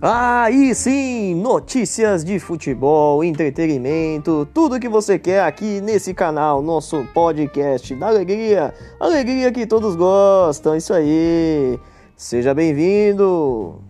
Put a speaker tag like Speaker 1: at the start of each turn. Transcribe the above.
Speaker 1: Aí sim, notícias de futebol, entretenimento, tudo que você quer aqui nesse canal, nosso podcast da alegria, alegria que todos gostam, isso aí. Seja bem-vindo.